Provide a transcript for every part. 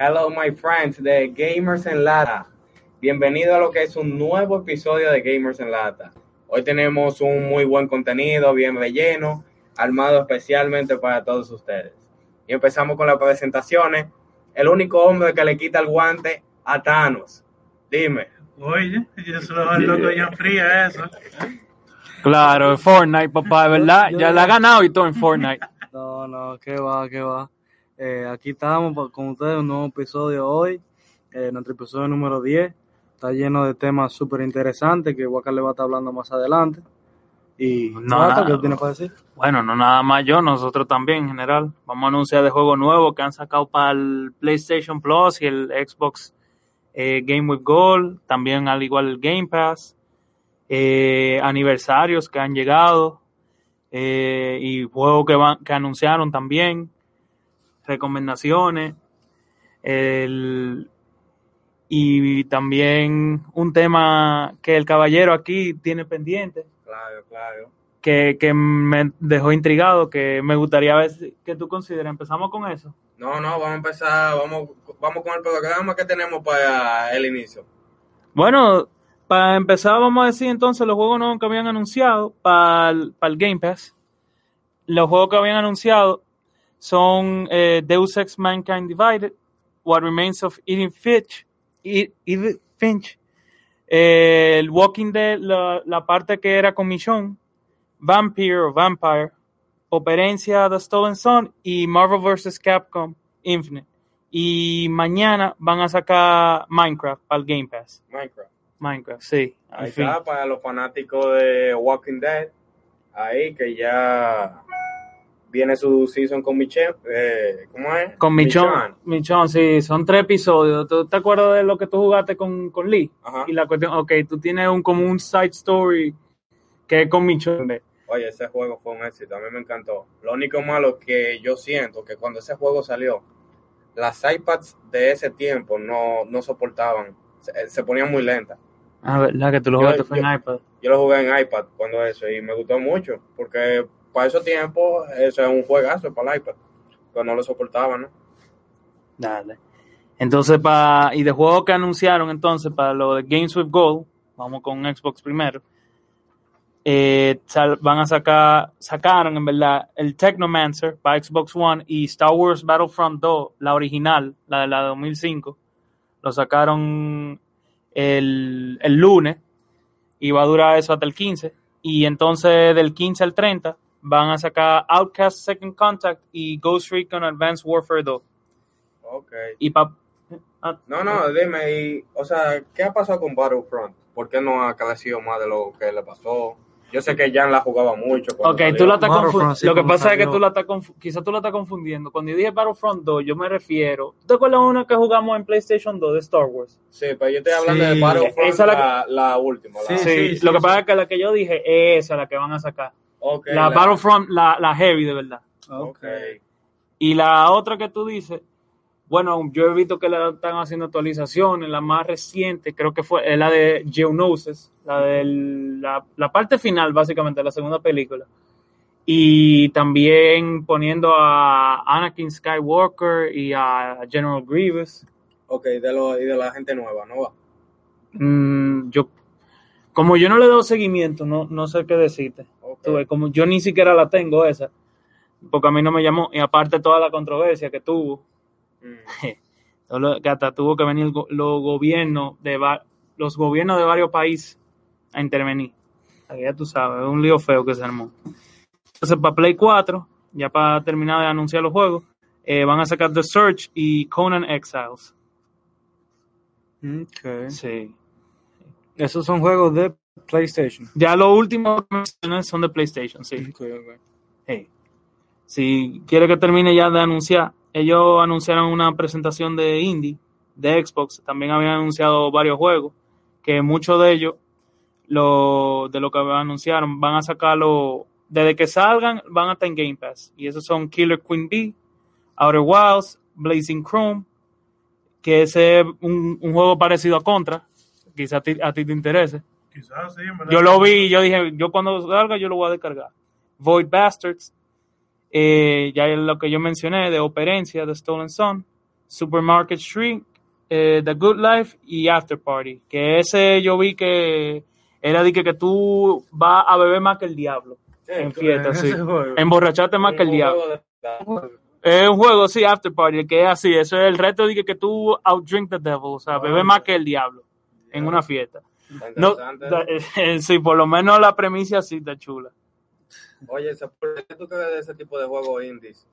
Hello, my friends de Gamers en Lata. Bienvenido a lo que es un nuevo episodio de Gamers en Lata. Hoy tenemos un muy buen contenido, bien relleno, armado especialmente para todos ustedes. Y empezamos con las presentaciones. El único hombre que le quita el guante a Thanos. Dime. Oye, eso es loco ya fría eso. Claro, Fortnite, papá, de verdad. Ya la ha ganado y todo en Fortnite. No, no, qué va, qué va. Eh, aquí estamos con ustedes, un nuevo episodio hoy, eh, nuestro episodio número 10. Está lleno de temas súper interesantes que Waka le va a estar hablando más adelante. Y, No, nada. ¿qué tienes para decir? Bueno, no nada más yo, nosotros también en general. Vamos a anunciar de juegos nuevos que han sacado para el PlayStation Plus y el Xbox eh, Game with Gold, también al igual el Game Pass, eh, aniversarios que han llegado y juegos que, van, que anunciaron también, recomendaciones, el- y también un tema que el caballero aquí tiene pendiente Claro, claro. que, que me dejó intrigado, que me gustaría ver que tú consideras. Empezamos con eso. No, no, vamos a empezar, vamos, vamos con el programa que tenemos para el inicio. Bueno, para empezar vamos a decir entonces los juegos nuevos que habían anunciado para el, para el Game Pass. Los juegos que habían anunciado son eh, Deus Ex Mankind Divided, What Remains of Edith Finch, Ed- Edith Finch eh, el Walking Dead, la, la parte que era con Michonne, Vampire o Vampire, Operencia The Stolen Son y Marvel vs. Capcom Infinite. Y mañana van a sacar Minecraft el Game Pass. Minecraft. Minecraft, sí. al Ahí está, para los fanáticos de Walking Dead. Ahí que ya viene su season con Michelle. Eh, ¿Cómo es? Con Michonne. Michonne, sí, son tres episodios. ¿Tú te acuerdas de lo que tú jugaste con, con Lee? Ajá. Y la cuestión, ok, tú tienes un, como un side story que es con Michonne. Oye, ese juego fue un éxito, a mí me encantó. Lo único malo que yo siento que cuando ese juego salió, las iPads de ese tiempo no, no soportaban, se, se ponían muy lentas. Ah, verdad que tú lo Yo- jugaste en iPad. Yo lo jugué en iPad cuando eso y me gustó mucho, porque para esos tiempos eso es un juegazo para el iPad, pero no lo soportaba, ¿no? Dale. Entonces, para y de juegos que anunciaron, entonces, para lo de Games with Gold, vamos con Xbox primero, eh, van a sacar, sacaron en verdad el Technomancer para Xbox One y Star Wars Battlefront 2, la original, la de la 2005, lo sacaron el, el lunes y va a durar eso hasta el 15. Y entonces del 15 al 30 van a sacar Outcast Second Contact y Ghost Recon Advanced Warfare 2. Ok. Y pa ah, No, no, dime, y, o sea, ¿qué ha pasado con Battlefront? ¿Por qué no ha crecido más de lo que le pasó? Yo sé que Jan la jugaba mucho. Ok, salió. tú la estás confundiendo. sí, lo que pasa es que tú la estás quizás tú la estás confundiendo. Cuando yo dije Battlefront 2, yo me refiero. ¿Tú te acuerdas de una que jugamos en PlayStation 2 de Star Wars? Sí, pero yo estoy hablando Sí. de Battlefront, Esa es la la, la última. La, Sí, sí, sí, lo que sí. pasa es que la que yo dije es esa la que van a sacar. Ok, la, Battlefront, la, la heavy de verdad. Ok. Y la otra que tú dices, bueno, yo he visto que le están haciendo actualizaciones. La más reciente creo que fue es la de Geonosis, la de la, la parte final, básicamente, de la segunda película. Y también poniendo a Anakin Skywalker y a General Grievous. Ok, de lo, y de la gente nueva, ¿no va? Mm, yo, como yo no le doy seguimiento, no, no sé qué decirte. Ves, como yo ni siquiera la tengo esa, porque a mí no me llamó. Y aparte toda la controversia que tuvo. Mm. Que hasta tuvo que venir los gobiernos de los gobiernos de varios países a intervenir. Ya tú sabes, es un lío feo que se armó. Entonces, para Play 4, ya para terminar de anunciar los juegos, eh, van a sacar The Search y Conan Exiles. Ok. Sí. Esos son juegos de PlayStation. Ya los últimos que mencioné son de PlayStation, sí. Hey. Si quiere que termine ya de anunciar, ellos anunciaron una presentación de indie de Xbox, también habían anunciado varios juegos, que muchos de ellos, lo, de lo que anunciaron, van a sacarlo, desde que salgan, van a estar en Game Pass. Y esos son Killer Queen Bee, Outer Wilds, Blazing Chrome, que ese es un, un juego parecido a Contra, quizás a ti, te interese. Quizás sí, en verdad. Yo lo vi y yo dije, yo cuando salga yo lo voy a descargar. Void Bastards, eh, ya es lo que yo mencioné, de Operencia, The Stolen Son, Supermarket Street, eh, The Good Life y After Party. Que ese yo vi que era de que, que tú vas a beber más que el diablo en fiesta, sí. Emborracharte más que el diablo. Es un juego, sí, After Party, que es así. Eso es el reto de que, que tú outdrink the devil, o sea, beber más que el diablo en una fiesta. No, da- eh, sí, por lo menos la premisa sí está chula. Oye, Sepul, ¿qué tú crees de ese tipo de juegos indies?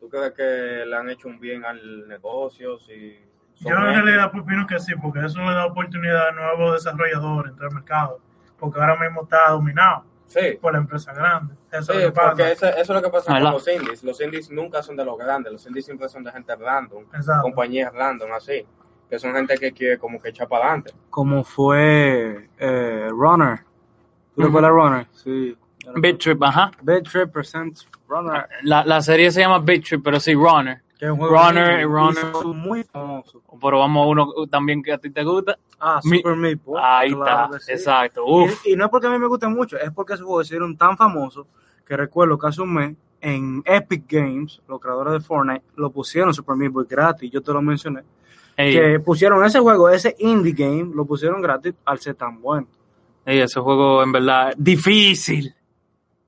¿Tú crees que le han hecho un bien al negocio? Si Yo en realidad opino que sí, porque eso le da oportunidad a nuevos desarrolladores entrar al mercado, porque ahora mismo está dominado Sí, por la empresa grande. Eso sí, es lo que pasa. porque eso, es lo que pasa con los indies. Los indies nunca son de los grandes, los indies siempre son de gente random, Exacto. compañías random, así. Que son gente que quiere como que echar para adelante. Como fue eh, Runner. ¿Tú recuerdas Runner? Sí. Bit Trip, ajá. Bad Trip presents Runner. La, la serie se llama Bit Trip, pero sí, Runner. Runner, indie, Runner. muy famoso. Pero vamos a uno también que a ti te gusta. Ah, Mi- Super Meat Boy. Ahí claro está, sí. exacto. Uf. Y, y no es porque a mí me guste mucho, es porque esos juegos se hicieron tan famosos que recuerdo que hace un mes en Epic Games, los creadores de Fortnite, lo pusieron Super Meat Boy gratis, yo te lo mencioné. Ey, Que pusieron ese juego, ese indie game, lo pusieron gratis al ser tan bueno. ey, ese juego en verdad difícil.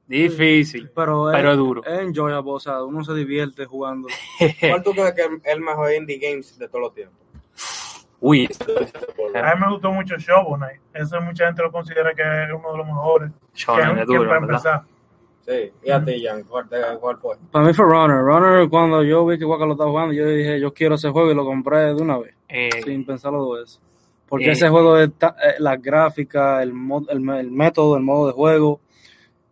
Difícil. Pero, Pero es, es duro. es enjoyable, o sea, uno se divierte jugando. ¿Cuál tú crees que es el mejor indie games de todos los tiempos? Uy, A mí me gustó mucho Shovel Knight. Eso mucha gente lo considera que es uno de los mejores. Shonen que, es que duro, empezar. Sí, y a ti, Jan, ¿cuál, fue? Para mí fue Runner. Runner, cuando yo vi que Waka lo estaba jugando, yo dije, yo quiero ese juego y lo compré de una vez, Eh, sin pensarlo dos veces. Porque Eh. ese juego, es ta- eh, la gráfica, el, mod- el, el método, el modo de juego,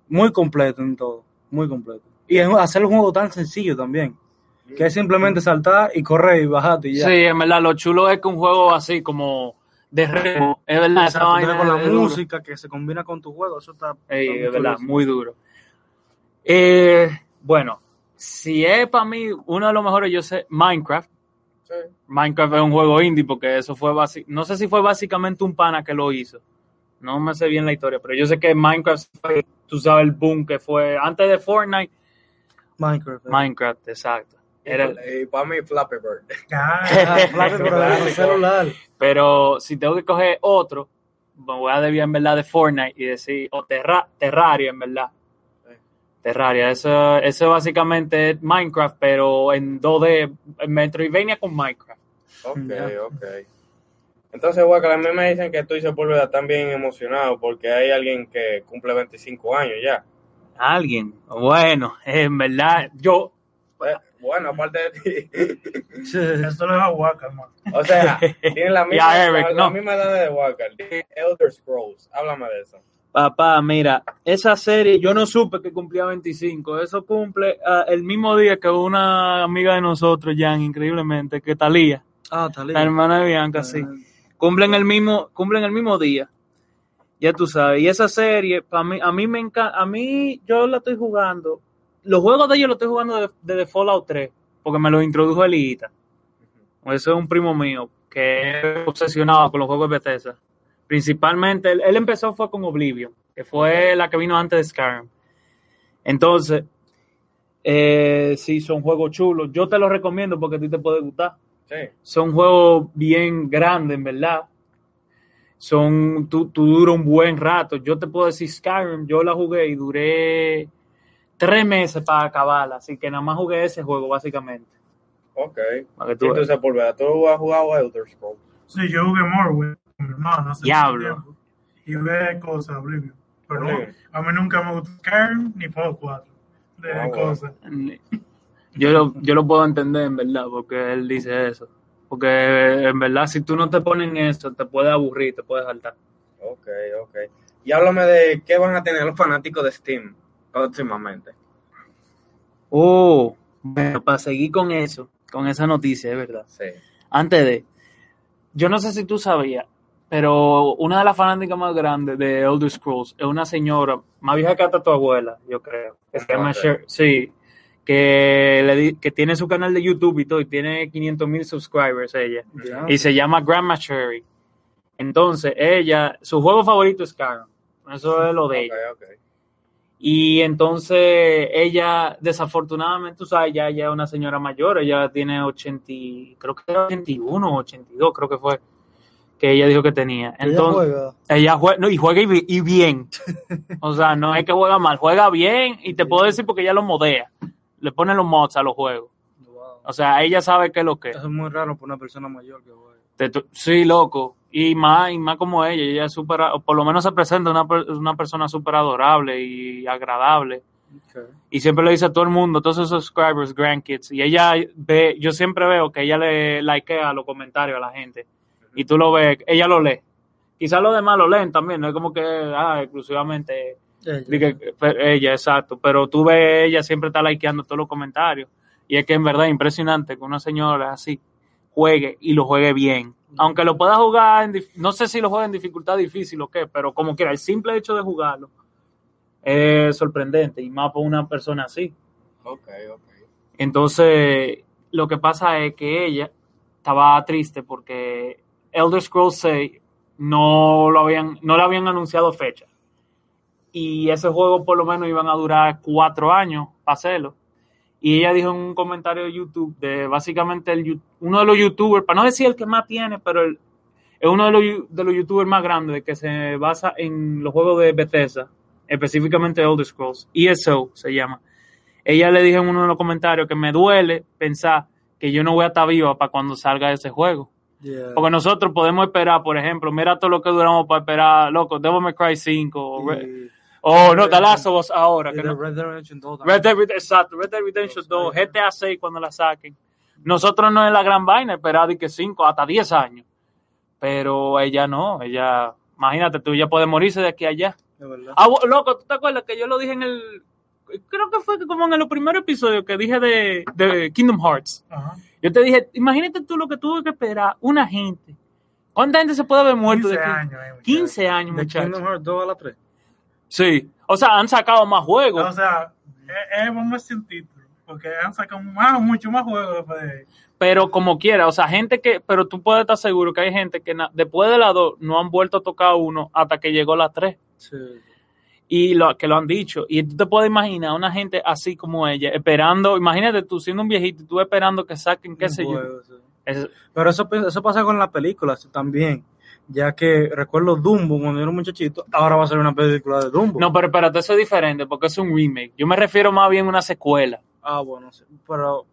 muy completo en todo, muy completo. Y es hacer un juego tan sencillo también, que es simplemente saltar y correr y bajarte y ya. sí, en verdad, lo chulo es que un juego así como de remo, es verdad, esa vaina con la es duro. música que se combina con tu juego, eso está... Ey, está muy es verdad, chulo. muy duro. Eh, bueno, si es para mí uno de los mejores, yo sé, Minecraft. Sí. Minecraft es un juego indie porque eso fue basi- no sé si fue básicamente un pana que lo hizo. No me sé bien la historia, pero yo sé que Minecraft fue, tú sabes el boom que fue antes de Fortnite, Minecraft. eh. Minecraft, exacto. Era, Y, para mí, Flappy Bird. Ah, en el celular. pero si tengo que coger otro, me voy a desviar en verdad de Fortnite y decir, o Terra- Terraria en verdad. Terraria, eso, eso básicamente es Minecraft, pero en 2D, en Metroidvania con Minecraft. Ok, ok. Entonces, Waka, a mí me dicen que tú y Sepúlveda están bien emocionados porque hay alguien que cumple 25 años ya. Alguien, bueno, en verdad, yo, bueno, aparte de ti. Esto lo deja Waka, hermano. O sea, tiene la misma, Ya, Eric, la, la no. misma edad de Waka. Tiene Elder Scrolls. Háblame de eso. Papá, mira, esa serie yo no supe que cumplía 25. Eso cumple ah, el mismo día que una amiga de nosotros, Jan, increíblemente, que Talía, Ah, está la hermana de Bianca, sí. Eh, Cumplen el mismo, cumplen el mismo día. Ya tú sabes. Y esa serie, para mí, a mí me encanta, a mí yo la estoy jugando. Los juegos de ellos los estoy jugando desde de, Fallout 3, porque me los introdujo Elita. Eso es un primo mío que es obsesionado con los juegos de Bethesda. Principalmente, él, él empezó fue con Oblivion, que fue la que vino antes de Skyrim. Entonces, eh, sí, son juegos chulos. Yo te los recomiendo porque a ti te puede gustar. Sí. Son juegos bien grandes, en verdad. Son, tú, tú dura un buen rato. Yo te puedo decir Skyrim, yo la jugué y duré tres meses para acabarla. Así que nada más jugué ese juego, básicamente. Ok. Para que Y tú tú, veas. Sepúlveda, ¿tú has jugado Elder Scrolls? Sí, yo jugué Morrowind con mi hace Diablo. mucho tiempo. Y jugué cosas, Oblivion. Pero no, a mí nunca me gustó Skyrim ni Fallout 4. De Ah, cosas. Yo lo, yo lo puedo entender, en verdad, porque él dice eso. Porque en verdad, si tú no te pones en eso, te puede aburrir, te puede saltar. Ok, ok. Y háblame de qué van a tener los fanáticos de Steam próximamente. Oh, bueno, para seguir con eso, con esa noticia, es verdad. Sí. Antes de, yo no sé si tú sabías, pero una de las fanáticas más grandes de Elder Scrolls es una señora, más vieja que hasta tu abuela, yo creo. Que se llama. Sher- sí, que, le di- que tiene su canal de YouTube y todo, y tiene 500 mil subscribers ella. Y se llama Grandma Cherry. Entonces, ella, su juego favorito es Skyrim. Eso es lo de ella. Y entonces ella, desafortunadamente, tú sabes, ya ella es una señora mayor, ella tiene 80, y- creo que era 81 o 82, creo que fue, que ella dijo que tenía. Ella Entonces, juega. ella juega, no, y juega y, y bien. O sea, no es que juega mal, juega bien y te puedo decir porque ella lo modea. Le pone los mods a los juegos. Wow. O sea, ella sabe qué es lo que es. Eso es muy raro para una persona mayor que juega. Sí, loco. Y más, y más como ella, ella es súper, o por lo menos se presenta una, una persona súper adorable y agradable. Y siempre le dice a todo el mundo, todos esos subscribers, grandkids. Y ella ve, yo siempre veo que ella le likea los comentarios a la gente. Y tú lo ves, ella lo lee. Quizás los demás lo leen también, no es como que, ah, exclusivamente Ella. di que- pe- ella, exacto. Pero tú ves, ella siempre está likeando todos los comentarios. Y es que en verdad es impresionante que una señora así juegue y lo juegue bien. Aunque lo pueda jugar, en no sé si lo juega en dificultad difícil o qué, pero como quiera, el simple hecho de jugarlo es sorprendente y más por una persona así. Ok, ok. Entonces, lo que pasa es que ella estaba triste porque Elder Scrolls 6 no lo habían, no le habían anunciado fecha. Y ese juego por lo menos iban a durar cuatro años para hacerlo. Y ella dijo en un comentario de YouTube de básicamente el, uno de los youtubers, para no decir el que más tiene, pero el- es uno de los, de los youtubers más grandes de que se basa en los juegos de Bethesda, específicamente Elder Scrolls, ESO se llama. Ella le dijo en uno de los comentarios que me duele pensar que yo no voy a estar viva para cuando salga ese juego. Yeah. Porque nosotros podemos esperar, por ejemplo, mira todo lo que duramos para esperar, loco, Devil May Cry 5 o, Re- Y- o no, The Last of Us ahora. que no- Red Dead Redemption 2 también. Red Dead Redemption, exacto, Red Dead Redemption 2, GTA 6 cuando la saquen. Nosotros no es la gran vaina esperar de que 5 hasta 10 años. Pero ella no, ella, imagínate tú, ella puede morirse de aquí a allá. De verdad. Ah, loco, ¿tú te acuerdas que yo lo dije en el. Creo que fue como en el primer episodio que dije de, de Kingdom Hearts. Ajá. Yo te dije, imagínate tú lo que tuvo que esperar una gente. ¿Cuánta gente se puede haber muerto 15 de aquí? años. eh, muchacho. 15 años, De muchachos. Kingdom Hearts 2 a la 3. Sí. O sea, han sacado más juegos. O sea, es, es vamos sin título. Porque han sacado más, mucho más juegos después de. pero como quiera, o sea, gente que, pero tú puedes estar seguro que hay gente que na- después de la 2 no han vuelto a tocar uno hasta que llegó la 3 Sí. Y lo que lo han dicho. Y tú te puedes imaginar una gente así como ella, esperando, imagínate tú siendo un viejito y tú esperando que saquen, qué sé yo. juego, sí. Es- Pero eso, eso pasa con las películas también. Ya que recuerdo Dumbo cuando era un muchachito, ahora va a ser una película de Dumbo. no, pero espérate, eso es diferente porque es un remake. Yo me refiero más bien a una secuela. Ah, bueno, sí. Pero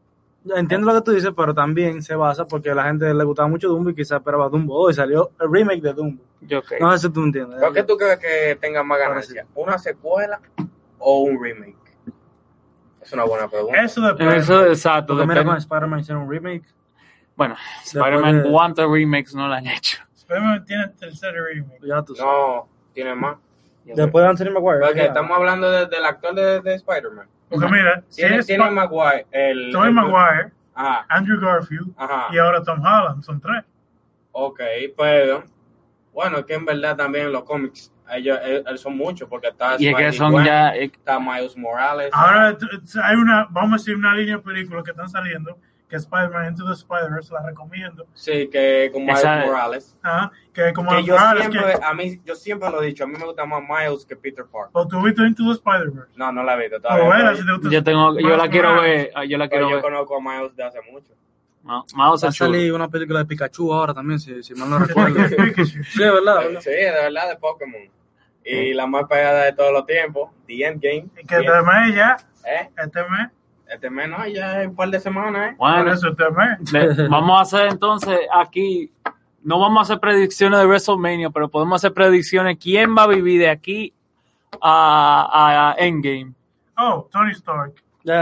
entiendo lo que tú dices, pero también se basa porque a la gente le gustaba mucho Dumbo y quizás esperaba Dumbo. Hoy salió el remake de Dumbo. Yo ok. No sé si tú entiendes. ¿Pero qué tú crees que tenga más ganancia? ¿Una secuela o un remake? Es una buena pregunta. Eso depende. Eso exacto. Porque mira, depende. con Spider-Man hicieron un remake. Bueno, Spider-Man, de- ¿cuántos remakes no le han hecho? Spider-Man tiene el tercer remake. Ya tú sabes. No, tiene más. Después de Anthony Maguire. Porque estamos hablando de- del actor de, de Spider-Man. Porque mira, si Tiene, es tiene Maguire. El, Tobey el- Maguire, Ajá, Andrew Garfield ajá. y ahora Tom Holland, son tres. Ok, pero. Bueno, es que en verdad también los cómics, ellos, eh, eh, son muchos, porque está Y es que son Gwen, ya. eh, Está Miles Morales. Ahora hay una, vamos a decir, una línea de películas que están saliendo, que es Spider-Man Into the Spider-Verse, la recomiendo. Sí, que con Miles Esa- Morales. Ajá, que como Que yo Morales, siempre, que, a mí, yo siempre lo he dicho, a mí me gusta más Miles que Peter Parker. o tú viste Into the Spider-Verse. No, no la he visto O todavía. pero- si te gusta Yo tengo, yo Miles la quiero Morales. ver, ah, yo la pero quiero yo ver. conozco a Miles de hace mucho. Ma- Mouse Va a es chulo. salir una película de Pikachu ahora también, si, si mal no recuerdo. sí, es verdad. ¿verdad? Sí, de verdad, de Pokémon. Y la más pegada de todos los tiempos, The Endgame. Y que mes ya, ¿Eh? este mes, Este mes no, ya es un par de semanas, ¿eh? Bueno, eso este mes. le- vamos a hacer entonces aquí, no vamos a hacer predicciones de WrestleMania, pero podemos hacer predicciones quién va a vivir de aquí a, a Endgame. Oh, Tony Stark. No,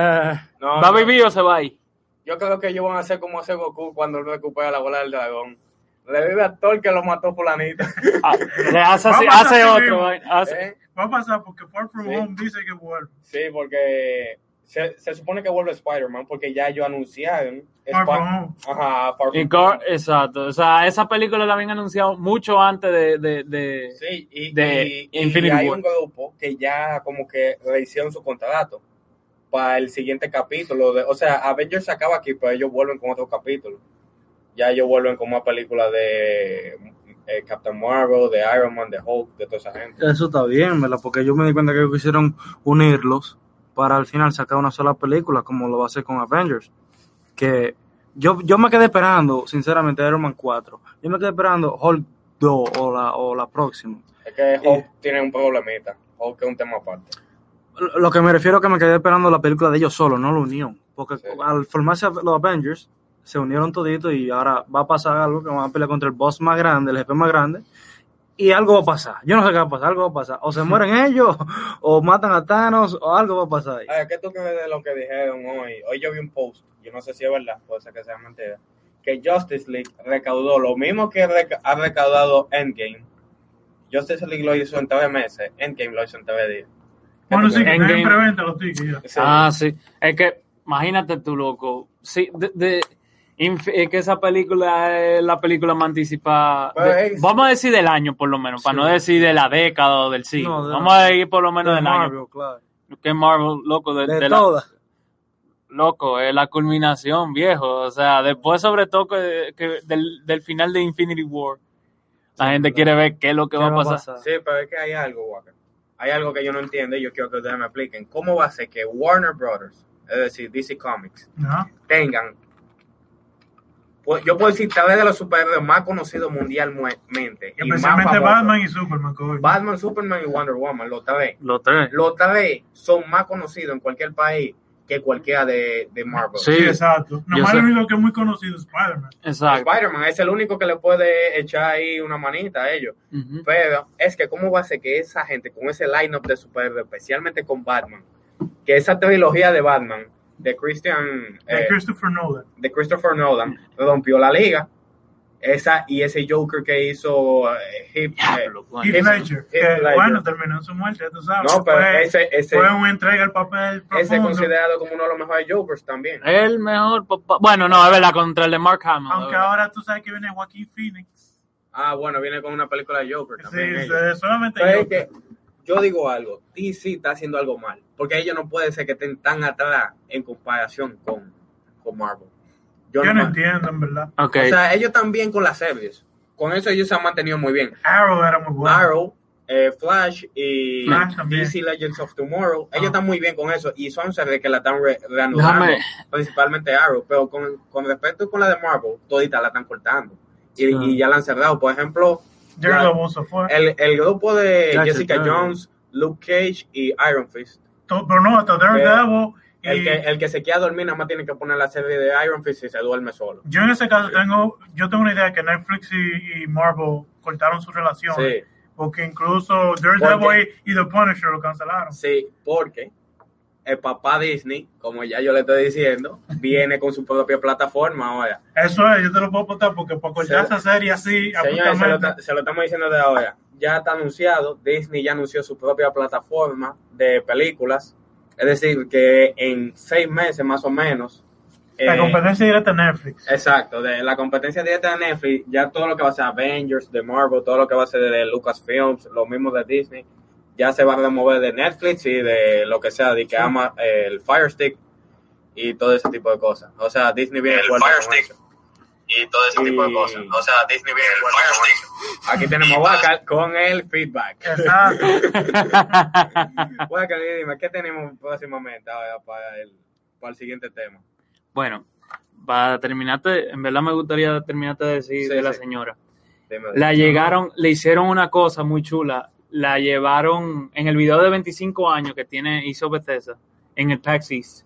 ¿Va a vivir o se va a ir? Yo creo que ellos van a hacer como hace Goku cuando él recupera la bola del dragón. Revive a todo el que lo mató fulanito. Ah, le hace, así- a hace otro. hace- ¿Eh? Va a pasar porque Far From Sí. Home dice que vuelve. Sí, porque se, se supone que vuelve Spider-Man porque ya ellos anunciaron. Far Spi- From Home. Ajá, Far From Home. exacto. O sea, esa película la habían anunciado mucho antes de. de, de- Sí, y, de y- y Infinity hay War. un grupo que ya como que rehicieron su contrato para el siguiente capítulo. De, o sea, Avengers se acaba aquí, pero ellos vuelven con otro capítulo. Ya ellos vuelven con una película de eh, Captain Marvel, de Iron Man, de Hulk, de toda esa gente. Eso está bien, ¿verdad? Porque yo me di cuenta que ellos quisieron unirlos para al final sacar una sola película, como lo va a hacer con Avengers. Que yo, yo me quedé esperando, sinceramente, Iron Man 4. Yo me quedé esperando Hulk 2 o la, o la próxima. Es que Hulk tiene un problemita. Hulk es un tema aparte. Lo lo que me refiero es que me quedé esperando la película de ellos solos, no la unión. Porque Sí. al formarse los Avengers, se unieron toditos y ahora va a pasar algo que van a pelear contra el boss más grande, el jefe más grande. Y algo va a pasar. Yo no sé qué va a pasar, algo va a pasar. O se mueren ellos, o matan a Thanos, o algo va a pasar ahí. Ay, ¿Qué tú crees de lo que dijeron hoy? Hoy yo vi un post, yo no sé si es verdad, puede ser que sea mentira, que Justice League recaudó lo mismo que reca- ha recaudado Endgame. Justice League lo hizo en tres meses, Endgame lo hizo en tres días. ¿Qué Bueno, sí, que en preventa los tickets ya. Sí. Ah, sí. Es que, imagínate tú, loco. Sí, de, de- que esa película es la película más anticipada. Pues de- es- vamos a decir del año, por lo menos, para no decir de la década o del siglo. No, de vamos la- a ir por lo menos De del año. Claro. Que Marvel, loco, de, De, de la- todas. loco, es la culminación, viejo. O sea, después, sobre todo, que, que del, del final de Infinity War, la gente quiere ver qué es lo que ¿Qué va a pasar. Sí, pero es que hay algo, Walker. Hay algo que yo no entiendo y yo quiero que ustedes me expliquen. ¿Cómo va a ser que Warner Brothers, es decir, DC Comics, tengan... yo puedo decir, tal vez de los superhéroes más conocidos mundialmente. Especialmente. Batman y Superman. coño. Batman, Superman y Wonder Woman, los tres. Los tres. Los tres son más conocidos en cualquier país que cualquiera de, de Marvel. Sí. Sí, exacto. Nomás lo único que es muy conocido es Spider-Man. Exacto. Spider-Man es el único que le puede echar ahí una manita a ellos. Pero es que, ¿cómo va a ser que esa gente, con ese line-up de superhéroes, especialmente con Batman, que esa trilogía de Batman, de Christian, De eh, Christopher Nolan. de Christopher Nolan, rompió la liga? Esa y ese Joker que hizo eh, Heath- eh, Diablo, coño. Heath Heath- Ledger. Heath Que, Ledger. bueno, terminó en su muerte, tú sabes. No, pero fue, ese, ese, fue una entrega al papel ese es profundo. considerado como uno de los mejores Jokers también. El mejor papá. Bueno, no, es verdad, contra el de Mark Hamill. Aunque ahora tú sabes que viene Joaquín Phoenix. Ah, bueno, viene con una película de Joker Sí, también. sí, solamente Pero es Joker. que yo digo algo, DC está haciendo algo mal, porque ellos no pueden ser que estén tan atrás en comparación con, con Marvel. Yo no entiendo, en verdad. O sea, ellos también con las series. Con eso ellos se han mantenido muy bien. Arrow era muy bueno. Arrow, eh, Flash y Flash. DC Legends of Tomorrow, ellos Ah. están muy bien con eso y son series que la están re- reanudando, Déjame- principalmente Arrow, pero con, con respecto con la de Marvel, todita la están cortando y, Ah. y ya la han cerrado. Por ejemplo, La- Leto fue. el, el grupo de Jessica Jones. Jones, Luke Cage y Iron Fist. To- Pero no, hasta Daredevil. El y que, el que se queda dormir nada más tiene que poner la serie de Iron Fist y se duerme solo. Yo en ese caso tengo, yo tengo una idea que Netflix y, y Marvel cortaron su relación. Sí, Porque incluso Daredevil y, y The Punisher lo cancelaron. sí, porque el papá Disney, como ya yo le estoy diciendo, viene con su propia plataforma ahora. Eso es, yo te lo puedo apuntar porque para cortar esa serie así, Señores, se lo, abruptamente, ta- se lo estamos diciendo de ahora. Ya está anunciado, Disney ya anunció su propia plataforma de películas. Es decir, que en seis meses más o menos. la eh, competencia directa de Netflix. Exacto, de la competencia directa de Netflix, ya todo lo que va a ser Avengers, de Marvel, todo lo que va a ser de Lucasfilms, lo mismo de Disney, ya se va a remover de Netflix y de lo que sea, de que ama eh, el Fire Stick y todo ese tipo de cosas. O sea, Disney viene El fuerte Fire Stick. y todo ese tipo de cosas. O sea, Disney viene el Fire Stick. Aquí tenemos Waka con el feedback. Exacto. Waka, dime, ¿qué tenemos próximamente ahora para el, para el siguiente tema? bueno, para terminarte, en verdad me gustaría terminarte de decir Sí, de la sí. señora. Dime. La llegaron, le hicieron una cosa muy chula. La llevaron en el video de 25 años que tiene, hizo Bethesda en el East.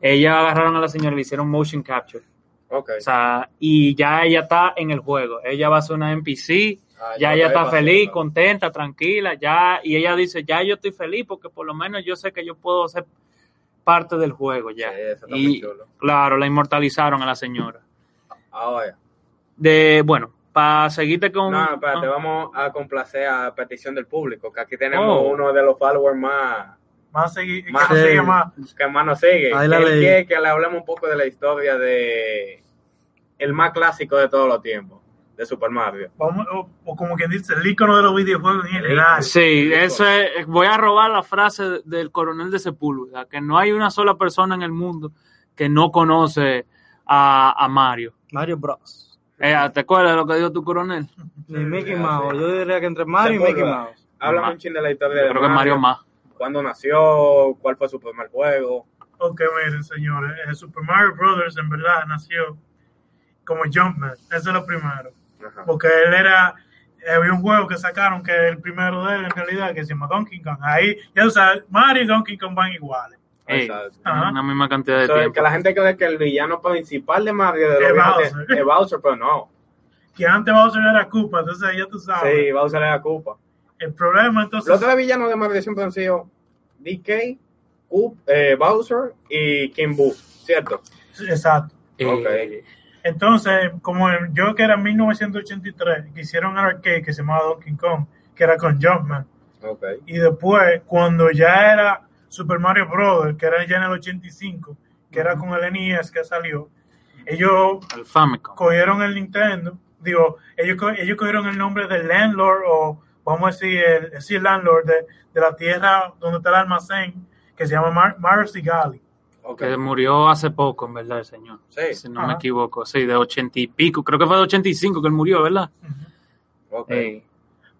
Ella agarraron a la señora y le hicieron motion capture. Ok. O sea, y ya ella está en el juego. Ella va a ser una NPC. Ah, Ya ella está feliz, pasando. contenta, tranquila, ya, y ella dice, ya yo estoy feliz porque por lo menos yo sé que yo puedo ser parte del juego ya. Sí, y chulo. claro, la inmortalizaron a la señora. Ahora. De, bueno, para seguirte con... No, espérate, ah, vamos a complacer a petición del público, que aquí tenemos Oh. uno de los followers más, más segui- que Más- nos sigue Sí. más. que más nos sigue. Ahí la Él quiere que le hablemos un poco de la historia de el más clásico de todos los tiempos, de Super Mario. Vamos, o, o como quien dice, el icono de los videojuegos en general. Sí, eso es, voy a robar la frase del coronel de Sepúlveda, que no hay una sola persona en el mundo que no conoce a, a Mario. Mario Bros. Eh, ¿Te acuerdas de lo que dijo tu coronel? Ni Mickey. Mouse. Yo diría que entre Mario y. Mickey Mouse. Háblame Ma- un chin de la historia Yo de creo que Mario más. ¿Cuándo nació? ¿Cuál fue su primer juego? Ok, miren, señores, el Super Mario Brothers en verdad nació como Jumpman, eso es lo primero. Ajá. Porque él era, había un juego que sacaron que es el primero de él en realidad, que se llama Donkey Kong. Ahí, ya tú sabes, Mario y Donkey Kong van iguales. Ey. Ajá. una misma cantidad de So, tiempo. que la gente cree que el villano principal de Mario de Es Bowser. de- es Bowser, pero no. Que antes Bowser era Koopa, entonces ya tú sabes. Sí, Bowser era Koopa. El problema entonces... Los tres villanos de Mario siempre han sido DK, Koop, eh, Bowser y King Boo, ¿cierto? Exacto. Eh, Ok. Entonces, como yo que era en 1983, que hicieron un arcade que se llamaba Donkey Kong, que era con Jumpman. Ok. Y después, cuando ya era Super Mario Brothers, que era ya en el 85, que era con el NES que salió, ellos el Famicom. cogieron el Nintendo, digo, ellos, ellos cogieron el nombre del landlord, o vamos a decir, el, landlord de, de la tierra donde está el almacén, que se llama Mar- Mario Sigali. Ok. Que murió hace poco, en verdad, el señor. Sí. Si no Ajá. me equivoco. Sí, de ochenta y pico. Creo que fue de 85 que él murió, ¿verdad? Ok. Ey.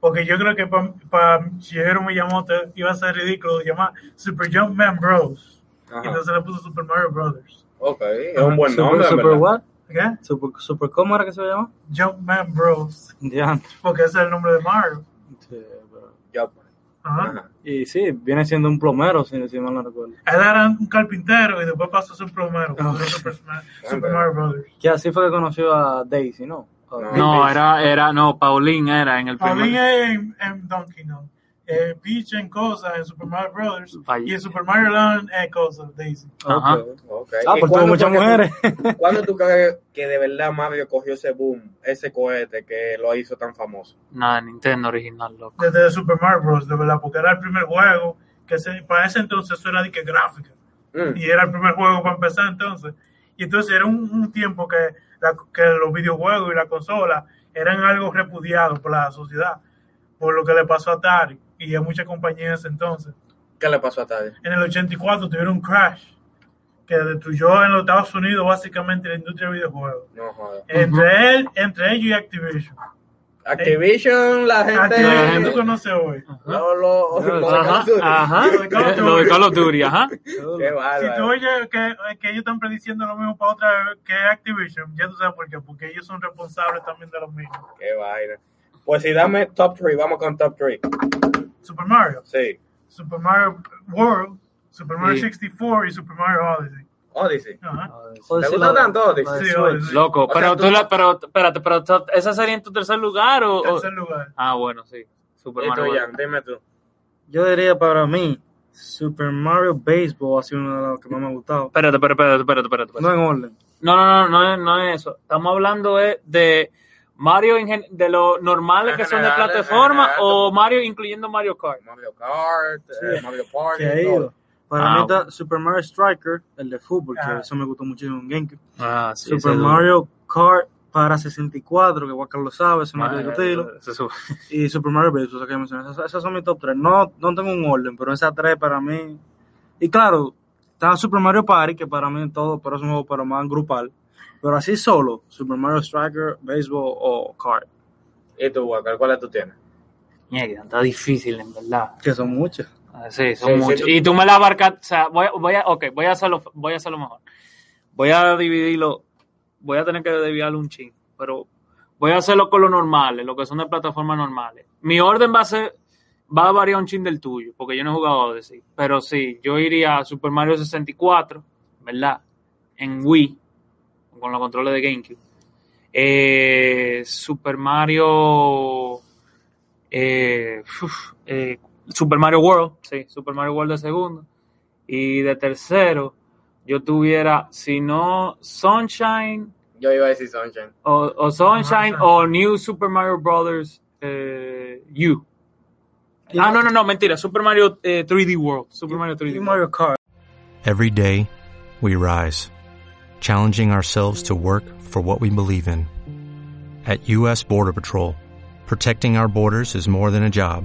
Porque yo creo que para Shigeru Miyamoto iba a ser ridículo llamar Super Jumpman Bros. Ajá. Entonces le puso Super Mario Brothers. Ok. Es un buen Super, nombre, super verdad. what? ¿Qué? Super, super, ¿cómo era que se llama? Jumpman Bros. Diantre. Porque ese es el nombre de Mario. Sí, pero- Ya. Ajá. Ajá. Y sí, viene siendo un plomero, si, si mal no recuerdo. Él era un carpintero y después pasó a ser un plomero. Ah. Eso Super, Sma- Super Mario Brothers. Que así fue que conoció a Daisy, ¿no? No. Era, era, no, Paulín era en el Paulín primer. es en, en Donkey Kong. Eh, Peach en cosas en Super Mario Brothers. Y en Super Mario Land en cosas, Daisy. Ajá. Ok. Ok. Ah, ¿Y pues tuvo muchas que tú- mujeres. ¿Cuándo tú crees que de verdad Mario cogió ese boom, ese cohete que lo hizo tan famoso? Nada, Nintendo original, loco. Desde Super Mario Bros. De verdad, porque era el primer juego que se, para ese entonces eso era de que gráfica. Mm. y era el primer juego para empezar entonces. Y entonces era un, un tiempo que, la- que los videojuegos y la consola eran algo repudiado por la sociedad, por lo que le pasó a Atari y a muchas compañías entonces. ¿Qué le pasó a Taddy? En el 84 tuvieron un crash que destruyó en los Estados Unidos básicamente la industria de videojuegos. No. Entre él, entre ellos y Activision. Activision, la gente. Activision gente- tú conoces hoy. Lo, lo, lo de Ajá, Duty. ajá. Lo de Call of de Duty. Ajá. Qué Si tú oyes que, que ellos están prediciendo lo mismo para otra que Activision, ya tú sabes por qué, porque ellos son responsables también de lo mismo. Qué vaina. Pues si dame top 3, vamos con top 3. Super Mario, Sí. Super Mario World, Super Mario Sí. 64 y Super Mario Odyssey. Odyssey. ¿Te sí, gusta tanto Odyssey? de Sí. Loco, O pero sea, tú, tú- la, pero, espérate, pero ¿esa sería en tu tercer lugar o...? Tercer lugar. Ah, bueno, sí. Super Y Mario. Dime tú. Yo diría para mí, Super Mario Baseball ha sido uno de los que más me ha gustado. Espérate, espérate, espérate, espérate, espérate. No en orden. No, no, no, no, es- no es eso. Estamos hablando eh, de Mario de los normales que son de plataforma o Mario incluyendo Mario Kart. Mario Kart, eh, Mario Party. Que. Para Ah, mí está Super Mario Striker, el de fútbol, que Ah. eso me gustó muchísimo en GameCube. Ah, Super Mario Kart para 64, que Walker lo sabe, hay que Ah, discutirlo. Y Super Mario Bros. o sea, que mencioné. Esas, esas son mis top 3. No, no tengo un orden, pero esas tres para mí. Y claro, está Super Mario Party, que para mí todo, pero es un juego para más grupal. Pero así solo, Super Mario Striker, Baseball o Kart, ¿Y tú, Walker, cuáles tú tienes? Mierda, está difícil, en verdad. que son muchas. Sí, son Sí, sí, muchos. tú- Y tú me la abarcas, o sea, voy, a- voy a, ok, voy a hacerlo, voy a hacerlo mejor. Voy a dividirlo, voy a tener que desviarlo un ching, pero voy a hacerlo con lo normales, lo que son de plataformas normales. Mi orden va a ser, va a variar un chin del tuyo, porque yo no he jugado Odyssey, pero sí, yo iría a Super Mario 64, ¿verdad? En Wii, con los controles de GameCube. Eh, Super Mario eh, uf, eh, Super Mario World, sí, Super Mario World de segundo. Y de tercero, yo tuviera, si no, Sunshine Yo iba a decir Sunshine. o, o Sunshine o New Super Mario Brothers eh, U. Ah, no, no, no, mentira. Super Mario eh, 3D World. Super Mario 3D Y World. Mario Kart. Every day, we rise, challenging ourselves to work for what we believe in. At U.S. Border Patrol, protecting our borders is more than a job,